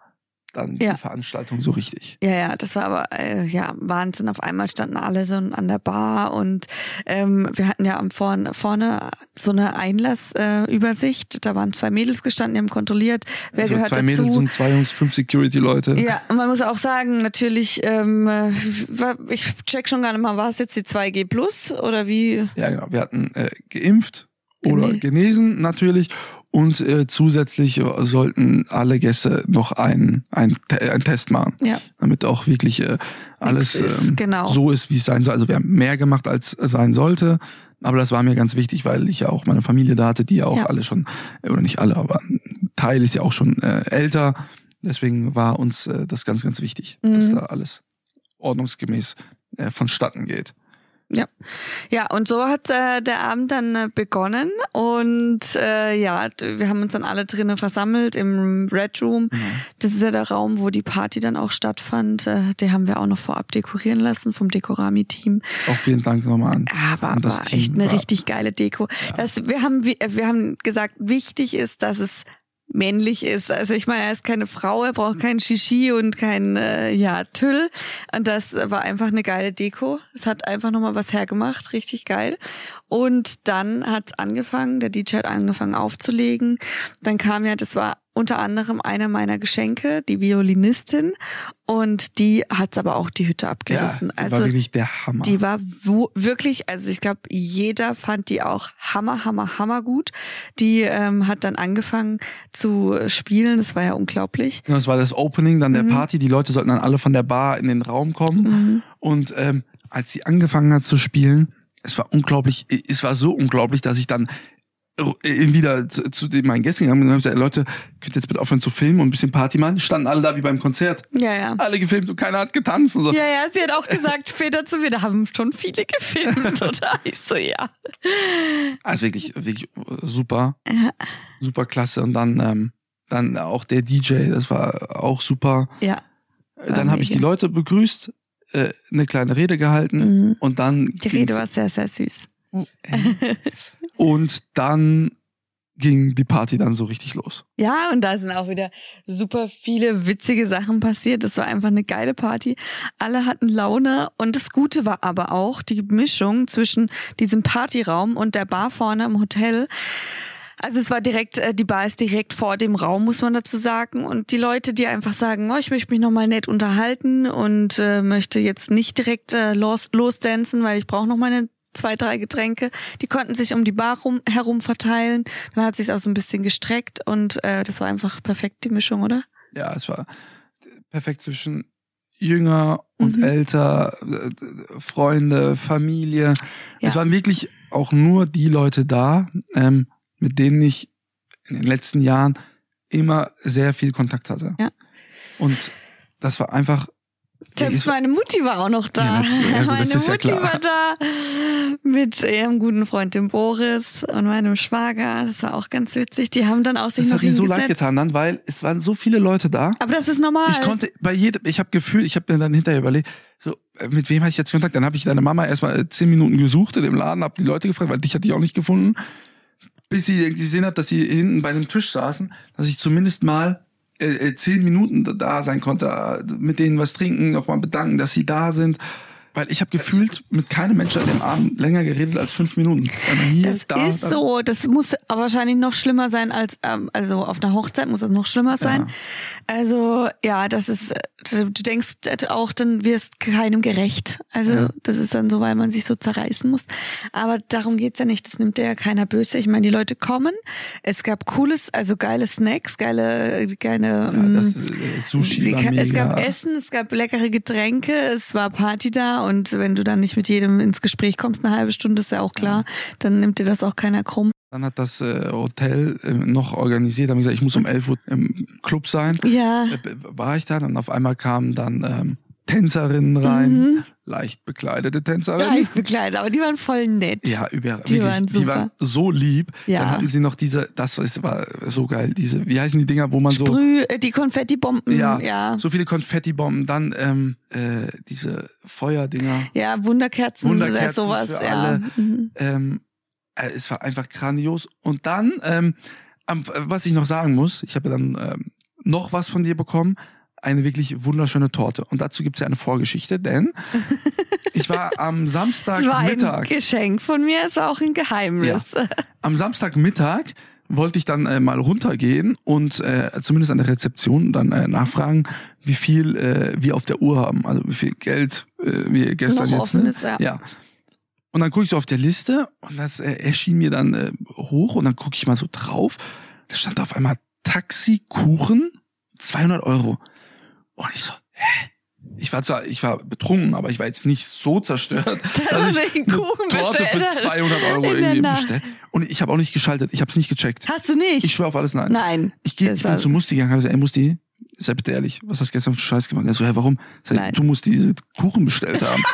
B: dann
C: Ja.
B: die Veranstaltung so richtig.
C: Ja, ja, das war aber äh, ja Wahnsinn. Auf einmal standen alle so an der Bar und ähm, wir hatten ja am vorne, vorne so eine Einlassübersicht. Äh, da waren zwei Mädels gestanden, die haben kontrolliert, wer
B: also
C: gehört
B: zwei
C: dazu.
B: Mädels und zwei Jungs, fünf Security-Leute.
C: Ja, und man muss auch sagen, natürlich, ähm, äh, ich check schon gar nicht mal, war es jetzt die 2G Plus oder wie?
B: Ja, genau. Wir hatten äh, geimpft oder
C: Gene-
B: genesen natürlich. Und äh, zusätzlich sollten alle Gäste noch einen, einen, Te einen Test machen,
C: Ja,
B: damit auch wirklich äh, alles
C: ist,
B: ähm,
C: genau.
B: so ist, wie es sein soll. Also wir haben mehr gemacht, als sein sollte. Aber das war mir ganz wichtig, weil ich ja auch meine Familie da hatte, die ja auch
C: Ja.
B: alle schon, oder nicht alle, aber ein Teil ist ja auch schon äh, älter. Deswegen war uns äh, das ganz, ganz wichtig, dass
C: Mhm.
B: da alles ordnungsgemäß äh, vonstatten geht.
C: Ja, ja, und so hat äh, der Abend dann äh, begonnen und äh, ja, wir haben uns dann alle drinnen versammelt im Red Room. Mhm. Das ist ja der Raum, wo die Party dann auch stattfand. Äh, den haben wir auch noch vorab dekorieren lassen vom Dekorami-Team.
B: Auch vielen Dank nochmal an.
C: Ja, war, war echt eine war, richtig geile Deko. Ja. Das, wir haben wir haben gesagt, wichtig ist, dass es männlich ist. Also ich meine, er ist keine Frau, er braucht kein Shishi und kein äh, ja, Tüll. Und das war einfach eine geile Deko. Es hat einfach nochmal was hergemacht, richtig geil. Und dann hat angefangen, der DJ hat angefangen aufzulegen. Dann kam ja, das war unter anderem einer meiner Geschenke, die Violinistin. Und die hat's aber auch die Hütte abgerissen.
B: Ja, die also war wirklich der Hammer.
C: Die war wirklich, also ich glaube, jeder fand die auch hammer, hammer, hammer gut. Die ähm, hat dann angefangen zu spielen. Das war ja unglaublich.
B: Ja, das war das Opening dann der mhm. Party. Die Leute sollten dann alle von der Bar in den Raum kommen. Mhm. Und ähm, als sie angefangen hat zu spielen, es war unglaublich, es war so unglaublich, dass ich dann wieder zu, zu den, meinen Gästen gegangen und gesagt, Leute, könnt ihr jetzt bitte aufhören zu filmen und ein bisschen Party machen? Standen alle da wie beim Konzert.
C: Ja, ja.
B: Alle gefilmt und keiner hat getanzt und so.
C: Ja, ja, sie hat auch gesagt später zu mir, da haben schon viele gefilmt, oder? Ich so, ja.
B: Also wirklich, wirklich super. Ja. Super klasse. Und dann, ähm, dann auch der DJ, das war auch super.
C: Ja.
B: Dann habe ich die Leute begrüßt, äh, eine kleine Rede gehalten mhm. und dann.
C: Die Rede war sehr, sehr süß. Oh,
B: und dann ging die Party dann so richtig los.
C: Ja, und da sind auch wieder super viele witzige Sachen passiert. Das war einfach eine geile Party. Alle hatten Laune und das Gute war aber auch die Mischung zwischen diesem Partyraum und der Bar vorne im Hotel. Also es war direkt, äh, die Bar ist direkt vor dem Raum, muss man dazu sagen. Und die Leute, die einfach sagen, oh, ich möchte mich nochmal nett unterhalten und äh, möchte jetzt nicht direkt äh, los, losdancen, weil ich brauche noch meine zwei, drei Getränke. Die konnten sich um die Bar rum, herum verteilen. Dann hat sich auch so ein bisschen gestreckt und äh, das war einfach perfekt, die Mischung, oder?
B: Ja, es war perfekt zwischen jünger und mhm. älter, Freunde, Familie. Ja. Es waren wirklich auch nur die Leute da, ähm, mit denen ich in den letzten Jahren immer sehr viel Kontakt hatte.
C: Ja.
B: Und das war einfach
C: selbst meine Mutti war auch noch da. Ja, ja, meine Mutti ja war da mit ihrem guten Freund dem Boris und meinem Schwager. Das war auch ganz witzig. Die haben dann auch sich
B: das
C: noch
B: hat mir so leid getan dann, weil es waren so viele Leute da.
C: Aber das ist normal.
B: Ich konnte bei jedem, ich habe Gefühl, ich habe mir dann hinterher überlegt, so äh, mit wem hatte ich jetzt Kontakt? Dann habe ich deine Mama erstmal äh, zehn Minuten gesucht in dem Laden, habe die Leute gefragt, weil dich hatte ich auch nicht gefunden, bis sie gesehen hat, dass sie hinten bei einem Tisch saßen, dass ich zumindest mal äh, äh, zehn Minuten da sein konnte, äh, mit denen was trinken, nochmal bedanken, dass sie da sind. Weil ich habe gefühlt mit keinem Menschen an dem Abend länger geredet als fünf Minuten.
C: Hier, das da, ist da. so. Das muss wahrscheinlich noch schlimmer sein als, ähm, also auf einer Hochzeit muss das noch schlimmer sein. Also ja, das ist, du denkst auch, dann wirst keinem gerecht. Also ja. das ist dann so, weil man sich so zerreißen muss. Aber darum geht's ja nicht. Das nimmt ja keiner böse. Ich meine, die Leute kommen. Es gab cooles, also geile Snacks, geile, geile ja,
B: das, äh, Sushi war mega.
C: Es gab Essen, es gab leckere Getränke, es war Party da und wenn du dann nicht mit jedem ins Gespräch kommst, eine halbe Stunde ist ja auch klar, ja. dann nimmt dir das auch keiner krumm.
B: Dann hat das äh, Hotel äh, noch organisiert, haben gesagt, ich muss um 11 Uhr im Club sein.
C: Ja.
B: Äh, war ich dann und auf einmal kamen dann ähm, Tänzerinnen rein, mhm. leicht bekleidete Tänzerinnen.
C: Leicht bekleidet, aber die waren voll nett.
B: Ja, überall. Die, waren, super. die waren so lieb. Ja. Dann hatten sie noch diese, das war so geil, diese, wie heißen die Dinger, wo man
C: Sprüh,
B: so.
C: Sprüh, die Konfettibomben.
B: Ja, ja. So viele Konfettibomben. Dann ähm, äh, diese Feuerdinger.
C: Ja, Wunderkerzen,
B: Wunderkerzen
C: sowas.
B: Für
C: ja.
B: alle. Mhm. Ähm, äh, es war einfach grandios. Und dann, ähm, was ich noch sagen muss, ich habe dann ähm, noch was von dir bekommen eine wirklich wunderschöne Torte. Und dazu gibt es ja eine Vorgeschichte, denn ich war am Samstagmittag.
C: Geschenk von mir, war auch ein Geheimnis.
B: Ja. Am Samstagmittag wollte ich dann äh, mal runtergehen und äh, zumindest an der Rezeption dann äh, nachfragen, wie viel äh, wir auf der Uhr haben, also wie viel Geld äh, wir gestern
C: Noch
B: jetzt. Ne?
C: Ist, ja.
B: ja. Und dann gucke ich so auf der Liste und das äh, erschien mir dann äh, hoch und dann gucke ich mal so drauf. Da stand auf einmal Taxikuchen 200 Euro. Und ich so, hä? Ich war zwar, ich war betrunken, aber ich war jetzt nicht so zerstört, dass ich eine Torte für 200 Euro irgendwie bestellt. Und ich habe auch nicht geschaltet. Ich habe es nicht gecheckt.
C: Hast du nicht?
B: Ich schwöre auf alles nein.
C: Nein.
B: Ich gehe ich bin zu Musti gegangen, habe gesagt, ey Musti, sei bitte ehrlich, was hast du gestern für Scheiß gemacht? Er so, hä, warum? Sag, du musst diese Kuchen bestellt haben.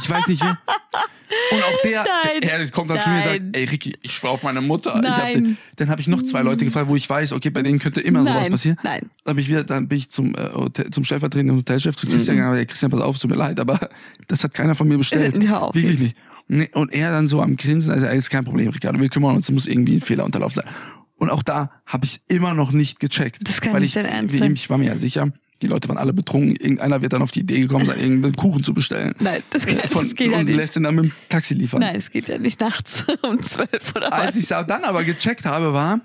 B: Ich weiß nicht, wer. Und auch der, Nein. er kommt dann Nein. zu mir und sagt, ey Ricky, ich schwör auf meine Mutter. Nein. Hab, dann habe ich noch zwei Leute gefragt, wo ich weiß, okay, bei denen könnte immer Nein. sowas passieren. Nein. Dann, ich wieder, dann bin ich zum, äh, Hotel, zum stellvertretenden Hotelchef, zu Christian mhm. gegangen, mhm. Christian, pass auf, tut mir leid, aber das hat keiner von mir bestellt. Ja, Wirklich nicht. Und er dann so am Grinsen, also, ey, ist kein Problem, Ricardo, wir kümmern uns, es muss irgendwie ein Fehler unterlaufen sein. Und auch da habe ich immer noch nicht gecheckt.
C: Das kann weil nicht ich,
B: sein. Ich war mir ja sicher, die Leute waren alle betrunken. Irgendeiner wird dann auf die Idee gekommen sein, irgendeinen Kuchen zu bestellen.
C: Nein, das, kann, Von, das geht ja
B: nicht.
C: Und
B: lässt ihn dann mit dem Taxi liefern.
C: Nein, es geht ja nicht nachts um zwölf oder was.
B: Als ich es dann aber gecheckt habe, war,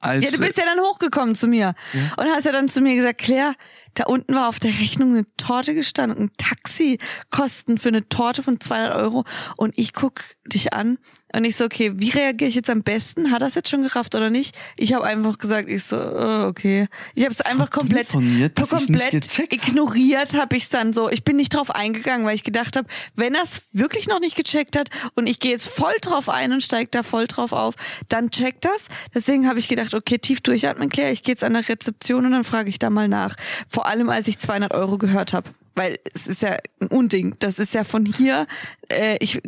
B: als,
C: ja, du bist ja dann hochgekommen zu mir ja. und hast ja dann zu mir gesagt, Claire, da unten war auf der Rechnung eine Torte gestanden, ein Taxikosten für eine Torte von 200 Euro und ich guck dich an und ich so, okay, wie reagiere ich jetzt am besten? Hat das jetzt schon gerafft oder nicht? Ich habe einfach gesagt, ich so, oh, okay. Ich habe es einfach komplett, komplett ignoriert, habe ich es dann so. Ich bin nicht drauf eingegangen, weil ich gedacht habe, wenn er es wirklich noch nicht gecheckt hat und ich gehe jetzt voll drauf ein und steige da voll drauf auf, dann checkt das. Deswegen habe ich gedacht, okay, tief durchatmen, Claire, ich gehe jetzt an der Rezeption und dann frage ich da mal nach. Vor allem, als ich 200 Euro gehört habe weil es ist ja ein Unding. Das ist ja von hier, äh, ich,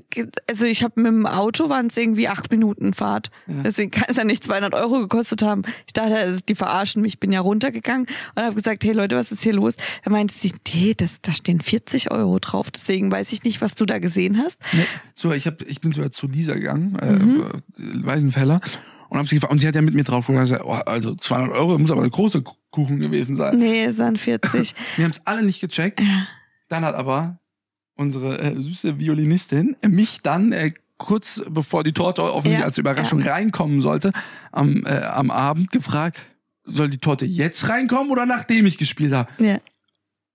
C: also ich habe mit dem Auto waren es irgendwie acht Minuten Fahrt. Ja. Deswegen kann es ja nicht 200 Euro gekostet haben. Ich dachte, die verarschen mich. Ich bin ja runtergegangen und habe gesagt, hey Leute, was ist hier los? Er meinte sie, nee, das, da stehen 40 Euro drauf. Deswegen weiß ich nicht, was du da gesehen hast. Nee.
B: So, ich hab, ich bin sogar zu Lisa gegangen, äh, mhm. Weisenfeller und, hab sie gefragt, und sie hat ja mit mir drauf gesagt, oh, also 200 Euro muss aber eine große Kuchen gewesen sein.
C: Nee, es waren 40.
B: Wir haben es alle nicht gecheckt. Dann hat aber unsere äh, süße Violinistin mich dann äh, kurz bevor die Torte offensichtlich ja. als Überraschung ja. reinkommen sollte, am, äh, am Abend gefragt, soll die Torte jetzt reinkommen oder nachdem ich gespielt habe? Ja.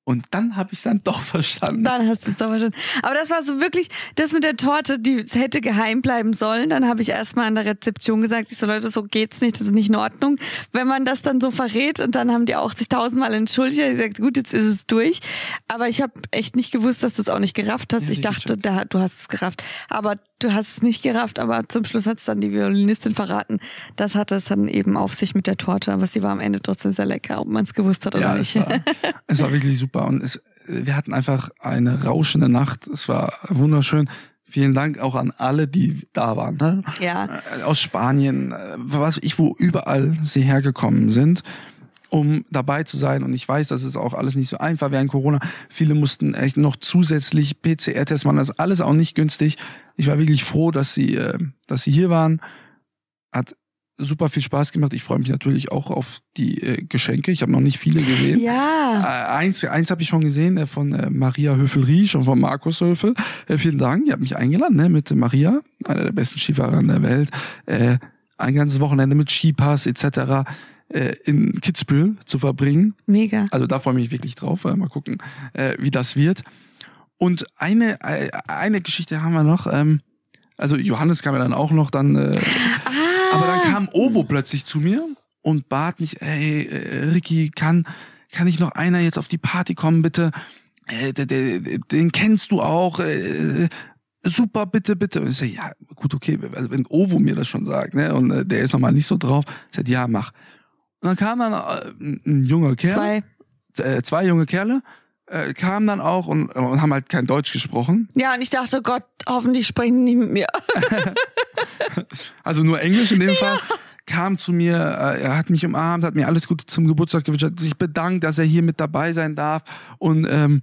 B: Und dann habe ich es dann doch verstanden.
C: Dann hast du es doch verstanden. Aber das war so wirklich, das mit der Torte, die hätte geheim bleiben sollen. Dann habe ich erstmal an der Rezeption gesagt, ich so, Leute, so geht's nicht, das ist nicht in Ordnung. Wenn man das dann so verrät und dann haben die auch sich tausendmal entschuldigt. Ich gesagt, gut, jetzt ist es durch. Aber ich habe echt nicht gewusst, dass du es auch nicht gerafft hast. Ja, ich dachte, da, du hast es gerafft. Aber du hast es nicht gerafft, aber zum Schluss hat es dann die Violinistin verraten. Das hatte es dann eben auf sich mit der Torte, aber sie war am Ende trotzdem sehr lecker, ob man es gewusst hat oder ja, nicht.
B: Es war, es war wirklich super und es, wir hatten einfach eine rauschende Nacht. Es war wunderschön. Vielen Dank auch an alle, die da waren. Ne?
C: Ja.
B: Äh, aus Spanien, äh, was ich, wo überall sie hergekommen sind um dabei zu sein. Und ich weiß, das ist auch alles nicht so einfach während Corona. Viele mussten echt noch zusätzlich PCR-Tests machen. Das ist alles auch nicht günstig. Ich war wirklich froh, dass sie, äh, dass sie hier waren. Hat super viel Spaß gemacht. Ich freue mich natürlich auch auf die äh, Geschenke. Ich habe noch nicht viele gesehen.
C: Ja.
B: Äh, eins eins habe ich schon gesehen äh, von äh, Maria Höfel-Riesch und von Markus Höfel. Äh, vielen Dank. Ihr habt mich eingeladen ne, mit Maria, einer der besten Skifahrer der Welt. Äh, ein ganzes Wochenende mit Skipass etc in Kitzbühel zu verbringen.
C: Mega.
B: Also da freue ich mich wirklich drauf. Mal gucken, wie das wird. Und eine, eine Geschichte haben wir noch. Ähm, also Johannes kam ja dann auch noch dann. Äh, ah. Kam Ovo plötzlich zu mir und bat mich, ey, äh, Ricky, kann, kann ich noch einer jetzt auf die Party kommen, bitte? Äh, den, kennst du auch. Äh, super, bitte, bitte. Und ich sage, ja, gut, okay, also wenn Ovo mir das schon sagt, ne, und äh, der ist nochmal nicht so drauf, ich sage, ja, mach. Und dann kam dann äh, ein junger Kerl. Zwei. Äh, zwei junge Kerle äh, kamen dann auch und, und haben halt kein Deutsch gesprochen.
C: Ja, und ich dachte, Gott, hoffentlich sprechen die mit mir.
B: also nur Englisch in dem ja. Fall. Kam zu mir, äh, er hat mich umarmt, hat mir alles Gute zum Geburtstag gewünscht, hat sich bedankt, dass er hier mit dabei sein darf. Und ähm,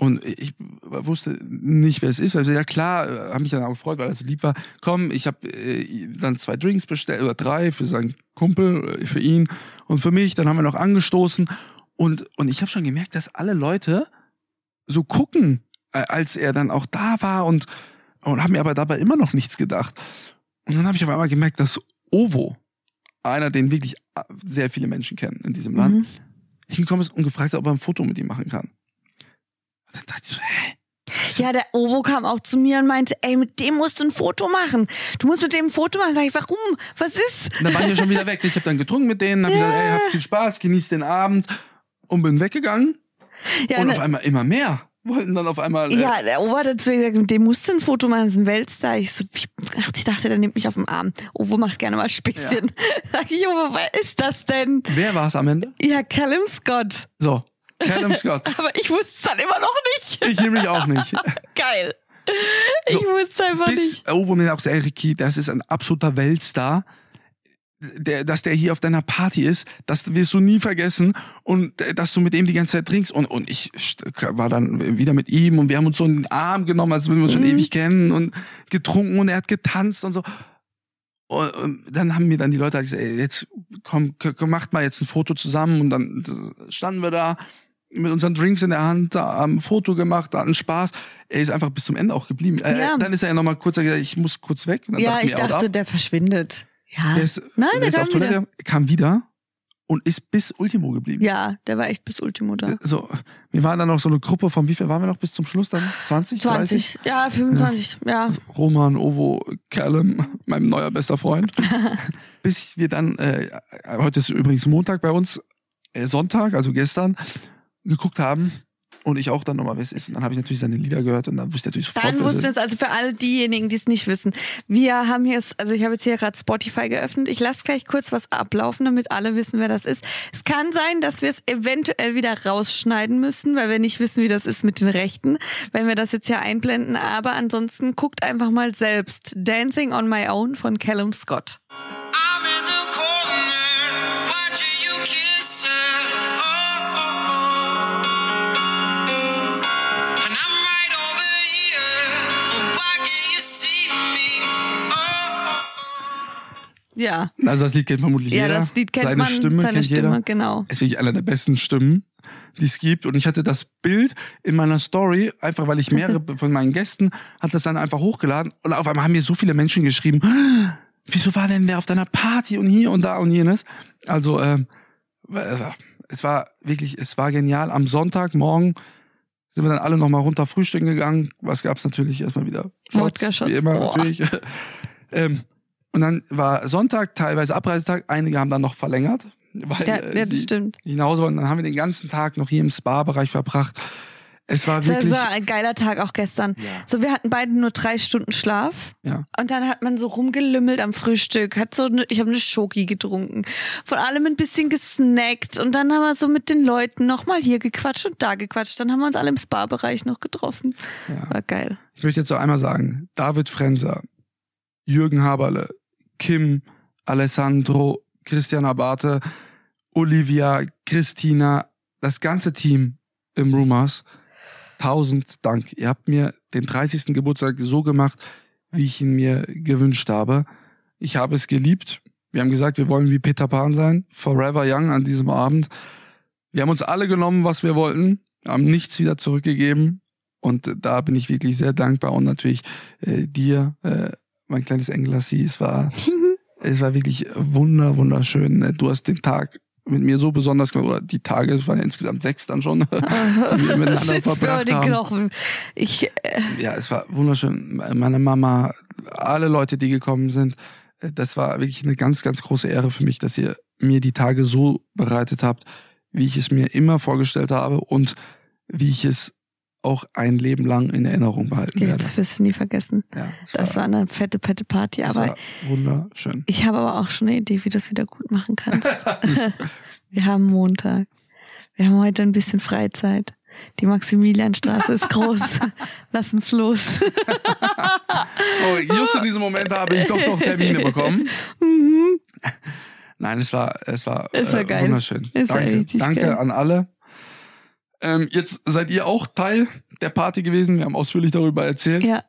B: und ich wusste nicht, wer es ist. Also ja klar, äh, habe mich dann auch gefreut, weil er so lieb war. Komm, ich habe äh, dann zwei Drinks bestellt oder drei für seinen Kumpel, äh, für ihn und für mich. Dann haben wir noch angestoßen und und ich habe schon gemerkt, dass alle Leute so gucken, als er dann auch da war und und haben mir aber dabei immer noch nichts gedacht. Und dann habe ich auf einmal gemerkt, dass Ovo, einer, den wirklich sehr viele Menschen kennen in diesem Land, mhm. hingekommen ist und gefragt hat, ob er ein Foto mit ihm machen kann. Und dann dachte ich so, hä?
C: Ja, der Ovo kam auch zu mir und meinte, ey, mit dem musst du ein Foto machen. Du musst mit dem ein Foto machen. Sag ich, warum? Was ist?
B: Und dann waren die schon wieder weg. Ich habe dann getrunken mit denen, habe ja. gesagt, ey, habt viel Spaß, genießt den Abend und bin weggegangen. Ja, und ne auf einmal immer mehr wollten dann auf einmal.
C: Äh ja, der Ovo hat dazu gesagt, mit dem musst du ein Foto machen, das ist ein Weltstar. Ich so, ach, ich dachte, der nimmt mich auf den Arm. Ovo macht gerne mal Späßchen. Ja. Sag ich, Ovo, wer ist das denn?
B: Wer war es am Ende?
C: Ja, Callum Scott.
B: So, Callum Scott.
C: Aber ich wusste es dann immer noch nicht.
B: Ich nämlich auch nicht.
C: Geil. Ich so, wusste einfach bis, nicht.
B: Wo mir auch sagt, Ricky, das ist ein absoluter Weltstar. Der, dass der hier auf deiner Party ist, das wirst du nie vergessen und äh, dass du mit ihm die ganze Zeit trinkst und, und ich war dann wieder mit ihm und wir haben uns so in den Arm genommen, als würden wir uns schon mhm. ewig kennen und getrunken und er hat getanzt und so. Und dann haben mir dann die Leute gesagt, ey, jetzt komm, komm, macht mal jetzt ein Foto zusammen und dann standen wir da mit unseren Drinks in der Hand, da haben ein Foto gemacht, da hatten Spaß. Er ist einfach bis zum Ende auch geblieben. Äh, ja. Dann ist er ja nochmal kurz gesagt, ich muss kurz weg.
C: ja, ich dachte, der verschwindet. Ja.
B: Der ist, Nein, der, der ist auf Toilette, wieder. kam wieder und ist bis Ultimo geblieben.
C: Ja, der war echt bis Ultimo da.
B: So, wir waren dann noch so eine Gruppe von wie viel waren wir noch bis zum Schluss dann? 20?
C: 20, 30? ja, 25, ja. ja.
B: Roman, Ovo, Callum, mein neuer bester Freund. bis wir dann, äh, heute ist übrigens Montag bei uns, äh, Sonntag, also gestern, geguckt haben, und ich auch dann nochmal, wer es ist. Und dann habe ich natürlich seine Lieder gehört und dann wusste ich natürlich
C: sofort. Dann wusste es, also für alle diejenigen, die es nicht wissen. Wir haben hier, also ich habe jetzt hier gerade Spotify geöffnet. Ich lasse gleich kurz was ablaufen, damit alle wissen, wer das ist. Es kann sein, dass wir es eventuell wieder rausschneiden müssen, weil wir nicht wissen, wie das ist mit den Rechten, wenn wir das jetzt hier einblenden. Aber ansonsten guckt einfach mal selbst. Dancing on My Own von Callum Scott. Ja.
B: Also das Lied kennt vermutlich ja, jeder.
C: Ja, das Lied kennt
B: seine
C: man.
B: Stimme
C: seine
B: kennt
C: Stimme,
B: jeder.
C: genau.
B: Es ist wirklich einer der besten Stimmen, die es gibt. Und ich hatte das Bild in meiner Story, einfach weil ich mehrere von meinen Gästen hat das dann einfach hochgeladen. Und auf einmal haben mir so viele Menschen geschrieben, wieso war denn der auf deiner Party und hier und da und jenes? Also, ähm, es war wirklich, es war genial. Am Sonntagmorgen sind wir dann alle nochmal runter frühstücken gegangen. Was gab's natürlich erstmal wieder?
C: Shots,
B: wie immer Boah. natürlich. ähm, und dann war Sonntag, teilweise Abreisetag. Einige haben dann noch verlängert, weil
C: ja, äh, das stimmt.
B: Hause waren. Dann haben wir den ganzen Tag noch hier im Spa-Bereich verbracht. Es war wirklich.
C: Das war ein geiler Tag auch gestern. Ja. So, wir hatten beide nur drei Stunden Schlaf.
B: Ja.
C: Und dann hat man so rumgelümmelt am Frühstück. Hat so, ne, ich habe eine Schoki getrunken. Von allem ein bisschen gesnackt. Und dann haben wir so mit den Leuten nochmal hier gequatscht und da gequatscht. Dann haben wir uns alle im Spa-Bereich noch getroffen. Ja. War geil.
B: Ich möchte jetzt so einmal sagen, David Frenzer, Jürgen Haberle, Kim, Alessandro, Christian Abate, Olivia, Christina, das ganze Team im Rumors. Tausend Dank. Ihr habt mir den 30. Geburtstag so gemacht, wie ich ihn mir gewünscht habe. Ich habe es geliebt. Wir haben gesagt, wir wollen wie Peter Pan sein. Forever Young an diesem Abend. Wir haben uns alle genommen, was wir wollten, haben nichts wieder zurückgegeben. Und da bin ich wirklich sehr dankbar und natürlich äh, dir, äh, mein kleines Englassie. Es war, es war wirklich wunder, wunderschön. Du hast den Tag mit mir so besonders gemacht, oder die Tage, es waren ja insgesamt sechs dann schon, die wir miteinander verbracht haben. Knochen.
C: Ich, äh
B: ja, es war wunderschön. Meine Mama, alle Leute, die gekommen sind, das war wirklich eine ganz, ganz große Ehre für mich, dass ihr mir die Tage so bereitet habt, wie ich es mir immer vorgestellt habe und wie ich es auch ein Leben lang in Erinnerung behalten werde.
C: Das wirst du nie vergessen.
B: Ja,
C: das, war, war, eine fette, fette Party.
B: Das
C: aber
B: war wunderschön.
C: Ich habe aber auch schon eine Idee, wie du das wieder gut machen kannst. Wir haben Montag. Wir haben heute ein bisschen Freizeit. Die Maximilianstraße ist groß. Lass uns los.
B: oh, just in diesem Moment habe ich doch noch Termine bekommen. Mhm. Nein, es war, es war,
C: es war äh,
B: wunderschön.
C: Es
B: danke, danke
C: geil.
B: an alle. Ähm, jetzt seid ihr auch Teil der Party gewesen. Wir haben ausführlich darüber erzählt.
C: Ja.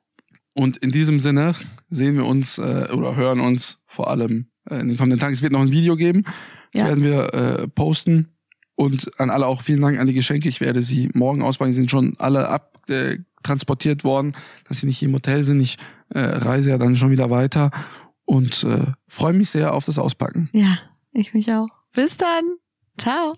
B: Und in diesem Sinne sehen wir uns äh, oder hören uns vor allem äh, in den kommenden Tagen. Es wird noch ein Video geben. Das ja. werden wir äh, posten. Und an alle auch vielen Dank an die Geschenke. Ich werde sie morgen auspacken. Sie sind schon alle abtransportiert worden, dass sie nicht hier im Hotel sind. Ich äh, reise ja dann schon wieder weiter und äh, freue mich sehr auf das Auspacken.
C: Ja, ich mich auch. Bis dann. Ciao.